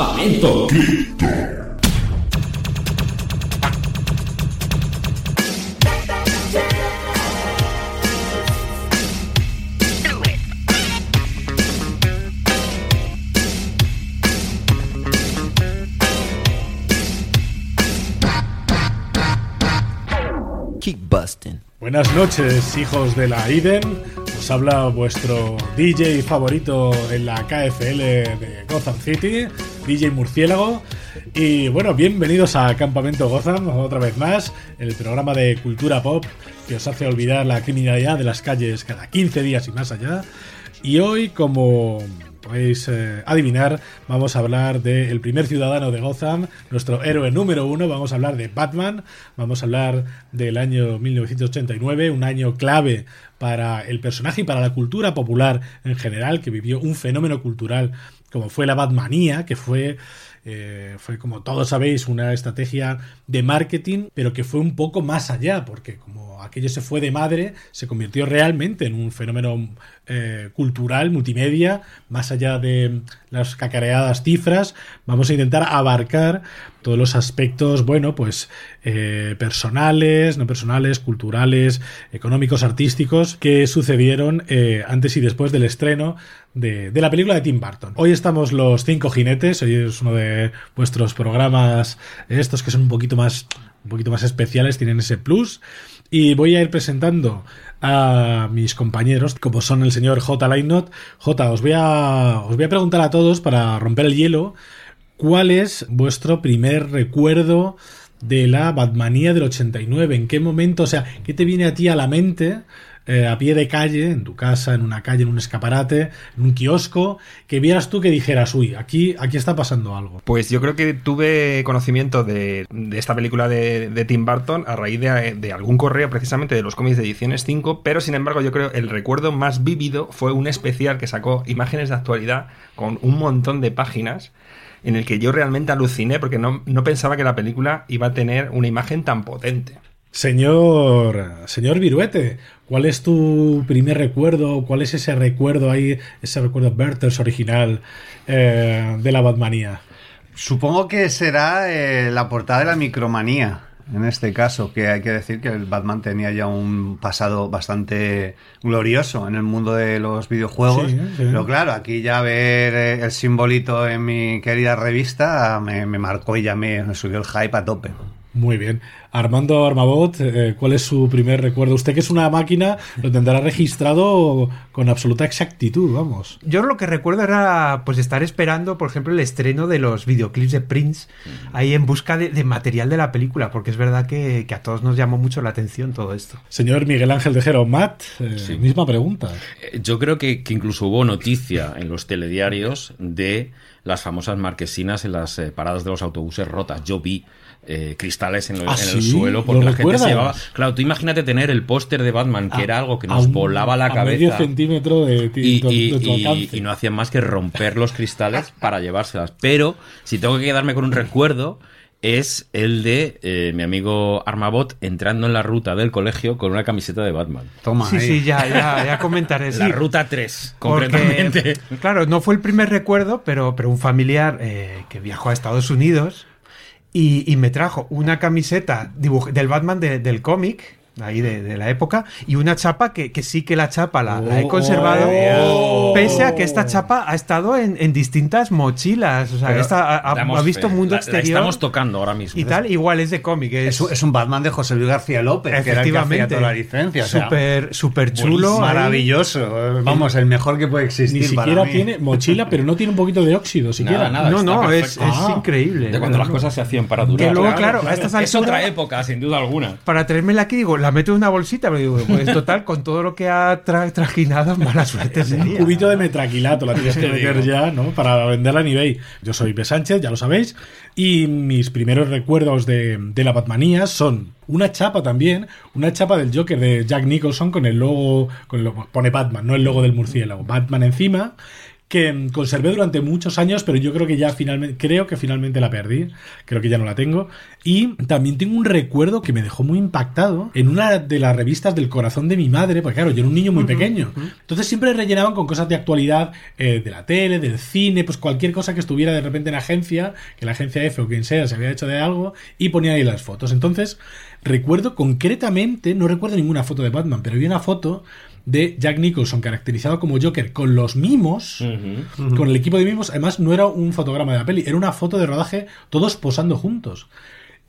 Campamento Kickbusting. Buenas noches, hijos de la IDEN. Os habla vuestro DJ favorito en la KFL de Gotham City, DJ Murciélago. Y bueno, bienvenidos a Campamento Gotham, otra vez más, el programa de cultura pop que os hace olvidar la criminalidad de las calles cada 15 días y más allá. Y hoy, como podéis eh, adivinar, vamos a hablar del primer ciudadano de Gotham, nuestro héroe número uno. Vamos a hablar de Batman, vamos a hablar del año 1989, un año clave para el personaje y para la cultura popular en general, que vivió un fenómeno cultural como fue la Batmanía, que fue eh, fue como todos sabéis una estrategia de marketing, pero que fue un poco más allá, porque como aquello se fue de madre, se convirtió realmente en un fenómeno eh, cultural, multimedia, más allá de las cacareadas cifras, vamos a intentar abarcar todos los aspectos, bueno, pues eh, personales, no personales, culturales, económicos, artísticos, que sucedieron antes y después del estreno de, la película de Tim Burton. Hoy estamos los cinco jinetes, hoy es uno de vuestros programas, estos que son un poquito más, un poquito más especiales, tienen ese plus. Y voy a ir presentando a mis compañeros, como son el señor J. Lightnot. J, os voy a, os voy a preguntar a todos para romper el hielo, ¿cuál es vuestro primer recuerdo de la Batmanía del 89? ¿En qué momento, o sea, qué te viene a ti a la mente? Eh, a pie de calle, en tu casa, en una calle, en un escaparate, en un kiosco, que vieras tú que dijeras, uy, aquí, aquí está pasando algo. Pues yo creo que tuve conocimiento de, de esta película de, de, Tim Burton a raíz de, de, algún correo precisamente de los cómics de ediciones 5, pero sin embargo yo creo el recuerdo más vívido fue un especial que sacó imágenes de actualidad con un montón de páginas en el que yo realmente aluciné porque no, no pensaba que la película iba a tener una imagen tan potente. Señor, señor Viruete, ¿cuál es tu primer recuerdo? ¿Cuál es ese recuerdo ahí, ese recuerdo Bertels original eh, de la Batmanía? Supongo que será eh, la portada de la Micromanía, en este caso, que hay que decir que el Batman tenía ya un pasado bastante glorioso en el mundo de los videojuegos. Sí, sí. Pero claro, aquí ya ver eh, el simbolito en mi querida revista me, me marcó y ya me, me subió el hype a tope. Muy bien. Armando Armabot, eh, ¿cuál es su primer recuerdo? Usted que es una máquina, lo tendrá registrado con absoluta exactitud, vamos. Yo lo que recuerdo era pues estar esperando, por ejemplo, el estreno de los videoclips de Prince, ahí en busca de, de material de la película, porque es verdad que, que, a todos nos llamó mucho la atención todo esto. Señor Miguel Ángel de Jero, Matt, eh, sí. misma pregunta. Yo creo que, que, incluso hubo noticia en los telediarios de las famosas marquesinas en las eh, paradas de los autobuses rotas. Yo vi eh, cristales en, lo, ¿Ah, en, el sí? suelo porque ¿Lo la recuerdas? gente se llevaba. Claro, tú imagínate tener el póster de Batman, que A- era algo que nos un- volaba la a cabeza. medio centímetro de, y, de- y- de tu y- no hacían más que romper los cristales para llevárselas. Pero si tengo que quedarme con un recuerdo, es el de eh, mi amigo Armabot entrando en la ruta del colegio con una camiseta de Batman. Toma, Sí, ahí. sí, ya, ya, ya comentaré. La sí. ruta 3, Porque, concretamente. claro, no fue el primer recuerdo, pero, pero un familiar eh, que viajó a Estados Unidos y, y me trajo una camiseta del Batman de- del cómic, ahí de, de la época, y una chapa que, que sí que la chapa la, la he conservado, Oh. pese a que esta chapa ha estado en, en distintas mochilas, o sea, esta ha, ha- visto fe. mundo La- la exterior estamos tocando ahora mismo. y tal, igual es de cómic, es, Es, un- es un Batman de José Luis García López, que era el que hacía efectivamente toda la licencia. o sea, súper súper chulo, ahí. maravilloso. Vamos, el mejor que puede existir. Ni para siquiera mí. tiene mochila, pero no tiene un poquito de óxido, siquiera. Nada, nada. No, no, es, es Ah. increíble. De cuando las cosas se hacían para durar. Que luego, claro, a estas Es alturas, otra época, sin duda alguna. para traérmela aquí, digo, la la meto en una bolsita, pero digo, pues total, con todo lo que ha tra- trajinado, mala suerte Un sería. cubito de metraquilato la tienes que meter ya, ¿no? Para venderla en eBay. Yo soy B. Sánchez, ya lo sabéis. Y mis primeros recuerdos de, de la Batmanía son una chapa también, una chapa del Joker de Jack Nicholson con el logo, con el logo- pone Batman, no el logo del murciélago, Batman encima, que conservé durante muchos años, pero yo creo que ya finalmente, creo que finalmente la perdí, creo que ya no la tengo. Y también tengo un recuerdo que me dejó muy impactado en una de las revistas del corazón de mi madre, porque claro, yo era un niño muy pequeño. Entonces siempre rellenaban con cosas de actualidad eh, de la tele, del cine, pues cualquier cosa que estuviera de repente en agencia, que la agencia F o quien sea se había hecho de algo, y ponían ahí las fotos. Entonces, recuerdo concretamente, no recuerdo ninguna foto de Batman, pero vi una foto de Jack Nicholson caracterizado como Joker con los mimos, con el equipo de mimos. Además, no era un fotograma de la peli, era una foto de rodaje todos posando juntos.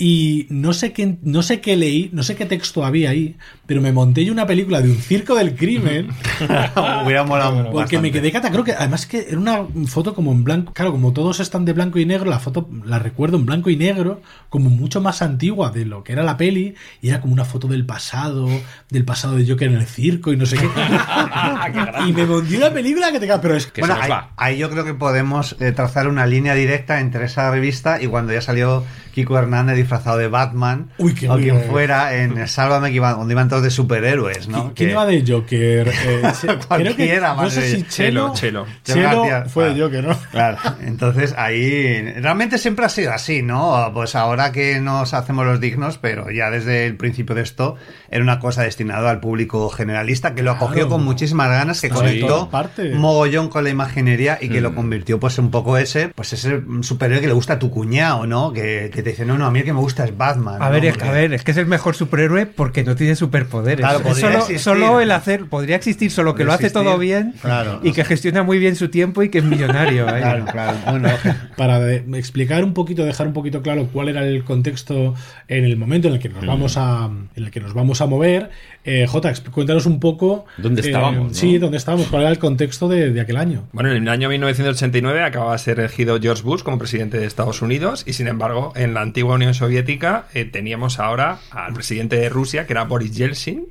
Y no sé qué, no sé qué leí, no sé qué texto había ahí, pero me monté yo una película de un circo del crimen. Hubiera molado Porque me bastante. quedé cata, creo que además que era una foto como en blanco, claro, como todos están de blanco y negro, la foto la recuerdo en blanco y negro, como mucho más antigua de lo que era la peli, y era como una foto del pasado, del pasado de Joker en el circo y no sé qué. y me monté una película que te pero es Que bueno, se nos ahí, ahí yo creo que podemos eh, trazar una línea directa entre esa revista y cuando ya salió Kiko Hernández disfrazado de Batman Uy, qué o quien fuera en Sálvame que iba, donde iban todos de superhéroes, ¿no? ¿Quién Que- iba de Joker? Eh, se- creo que, Cualquiera, no sé si Chelo, Chelo, Chelo Chelo García, fue de claro. Joker, ¿no? Claro, entonces ahí realmente siempre ha sido así, ¿no? Pues ahora que nos hacemos los dignos, pero ya desde el principio de esto era una cosa destinada al público generalista que lo Claro. acogió con muchísimas ganas, que conectó mogollón con la imaginería y que lo convirtió pues un poco ese, pues ese superhéroe que le gusta a tu cuñado, ¿no? Que, que te dice, no, no, a mí el que me gusta es Batman. A ¿no? ver, es, Porque- a ver, es que es el mejor superhéroe porque no tiene superpoderes. Claro, Es solo, existir. solo el hacer, podría existir, solo que lo hace existir. todo bien Claro. y que gestiona muy bien su tiempo y que es millonario. ¿eh? Claro, claro. Bueno, para de- explicar un poquito, dejar un poquito claro cuál era el contexto en el momento en el que nos vamos a, en el que nos vamos a mover. Eh, J, cuéntanos un poco ¿Dónde eh, estábamos, no? Sí, dónde estábamos, cuál era el contexto de, de aquel año. Bueno, en el año 1989 acababa de ser elegido George Bush como presidente de Estados Unidos y sin embargo en la antigua Unión Soviética eh, teníamos ahora al presidente de Rusia que era Boris Yeltsin.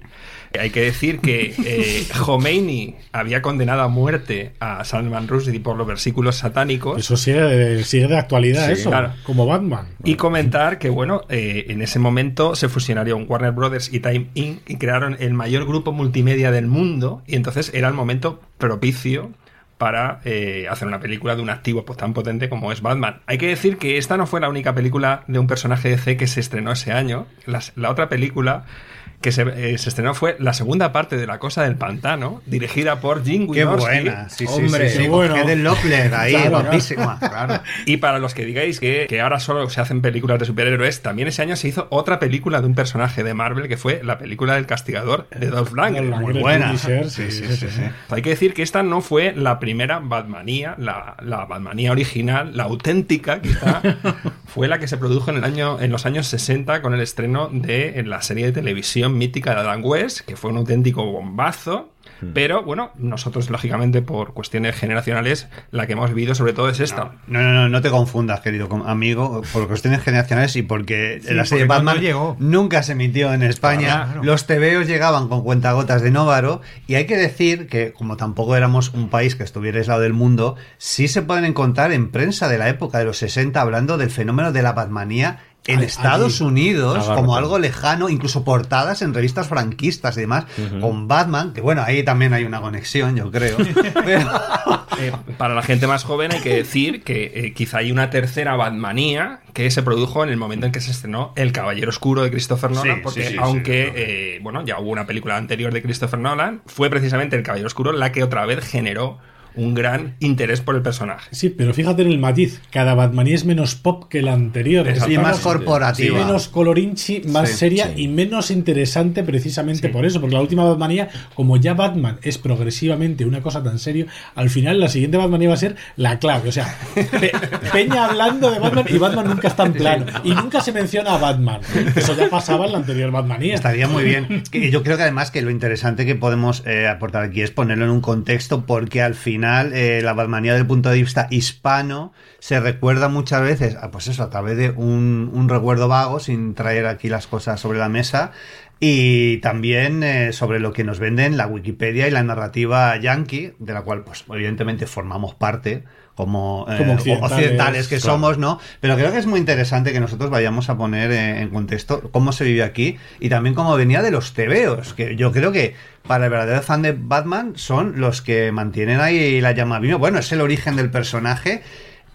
Hay que decir que eh, Khomeini había condenado a muerte a Salman Rushdie por los versículos satánicos. Eso sigue de, sigue de actualidad, Sí, eso, claro. como Batman. Y comentar que, bueno, eh, en ese momento se fusionaron Warner Brothers y Time Inc. y crearon el mayor grupo multimedia del mundo. Y entonces era el momento propicio para eh, hacer una película de un activo pues, tan potente como es Batman. Hay que decir que esta no fue la única película de un personaje de C que se estrenó ese año. La otra película que se, eh, se estrenó fue la segunda parte de La Cosa del Pantano, dirigida por Jim qué Wynorski. buena. Sí, Hombre, sí, qué ahí, Claro, guapísima, claro. Y para los que digáis que, que ahora solo se hacen películas de superhéroes, también ese año se hizo otra película de un personaje de Marvel que fue la película del castigador de Dolph Lundgren. Muy Muy buena. Punisher, Sí, sí, sí, sí. Hay que decir que esta no fue la primera Batmanía, la, la Batmanía original, la auténtica quizá, fue la que se produjo en, el año, en los años 60 con el estreno de la serie de televisión mítica de Adam West, que fue un auténtico bombazo. Pero bueno, nosotros lógicamente por cuestiones generacionales la que hemos vivido sobre todo es esta. No, no, no, no te confundas, querido amigo, por cuestiones generacionales y porque la serie porque Batman llegó. nunca se emitió en España. Claro. Los TVOs llegaban con cuentagotas de Nóvaro y hay que decir que como tampoco éramos un país que estuviera aislado del mundo, sí se pueden encontrar en prensa de la época de los 60 hablando del fenómeno de la Batmanía en. Estados Unidos como algo lejano, incluso portadas en revistas franquistas y demás, con Batman, que bueno, ahí también hay una conexión, yo creo. Pero- Eh, para la gente más joven hay que decir que eh, quizá hay una tercera Batmanía que se produjo en el momento en que se estrenó El Caballero Oscuro de Christopher Nolan, Sí, porque sí, sí, aunque claro. eh, bueno ya hubo una película anterior de Christopher Nolan, fue precisamente El Caballero Oscuro la que otra vez generó un gran interés por el personaje. Sí, pero fíjate en el matiz. Cada Batmanía es menos pop que la anterior. Está más corporativa. menos colorinchi, más Sí, seria sí. y menos interesante precisamente por eso, porque la última Batmanía, como ya Batman es progresivamente una cosa tan serio, al final la siguiente Batmanía va a ser la clave, o sea, Pe- Peña hablando de Batman y Batman nunca está en plano y nunca se menciona a Batman. Eso ya pasaba en la anterior Batmanía. Estaría muy bien. Yo creo que además que lo interesante que podemos eh, aportar aquí es ponerlo en un contexto porque al final eh, la Batmanía del punto de vista hispano se recuerda muchas veces, ah, pues eso, a través de un recuerdo vago, sin traer aquí las cosas sobre la mesa, y también eh, sobre lo que nos venden la Wikipedia y la narrativa yankee, de la cual, pues, evidentemente formamos parte como, eh, Como occidentales, occidentales que claro. somos, ¿no? Pero creo que es muy interesante que nosotros vayamos a poner eh, en contexto cómo se vive aquí y también cómo venía de los tebeos, que yo creo que para el verdadero fan de Batman son los que mantienen ahí la llama viva. Bueno, es el origen del personaje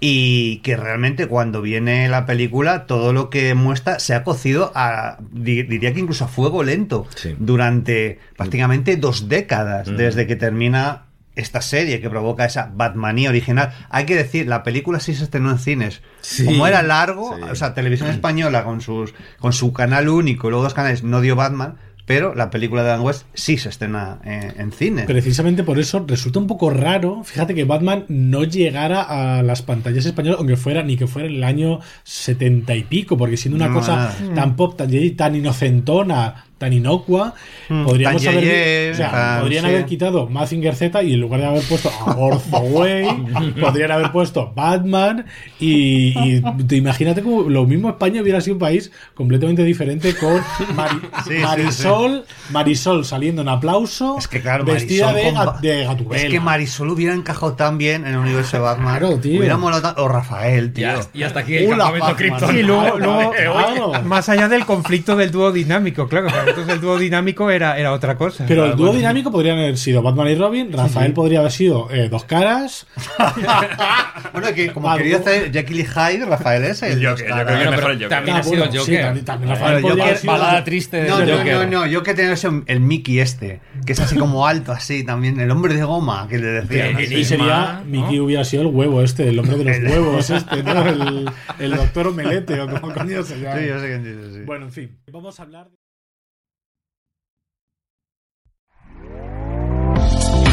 y que realmente cuando viene la película todo lo que muestra se ha cocido a di- diría que incluso a fuego lento Sí. durante prácticamente dos décadas Mm. desde que termina esta serie que provoca esa Batmanía original. Hay que decir, la película sí se estrenó en cines. Sí. Como era largo, Sí. o sea, televisión española con sus con su canal único y luego dos canales no dio Batman, pero la película de Dan West sí se estrena en, en cine. Precisamente por eso resulta un poco raro, fíjate que Batman no llegara a las pantallas españolas, aunque fuera ni que fuera en el año setenta y pico, porque siendo una No, cosa nada. tan pop, tan, tan inocentona, tan inocua, Mm, podríamos tan haber, o sea, tan- podrían sí. haber quitado Mazinger Z y en lugar de haber puesto a Orthoway, podrían haber puesto Batman y, y te imagínate como lo mismo España hubiera sido un país completamente diferente con Mari- Sí, sí, Marisol, Marisol saliendo en aplauso, Es que claro, vestida Marisol de, de Gatubela. Es que Marisol hubiera encajado tan bien en el universo de Batman. Claro, tío. Hubiera molado tan- O Rafael, tío. Y hasta aquí el Hola, campamento Batman. Krypton. Y luego, luego, Claro. más allá del conflicto del dúo dinámico, claro, nosotros el dúo dinámico era, era otra cosa. Pero el dúo bueno. dinámico podrían haber sido Batman y Robin, Rafael podría haber sido eh, Dos Caras, Bueno, que como quería hacer Jekyll y Hyde, Rafael es el. Joker, yo creo que Bueno, mejor pero el Joker. también Ah, ha sido bueno, sí, Joker. también- también Bueno, Rafael podría Joker, sido- balada triste de No, no, Joker. no, no, yo que tenía ese- el Mickey este, que es así como alto, así también, el hombre de goma, que le decían. Y sería, ¿no? Mickey hubiera sido el huevo este, el hombre de los huevos este, ¿no? El, el doctor Omelete o como coño se llama. Sí, yo sé quién dices, sí. Bueno, en fin, vamos a hablar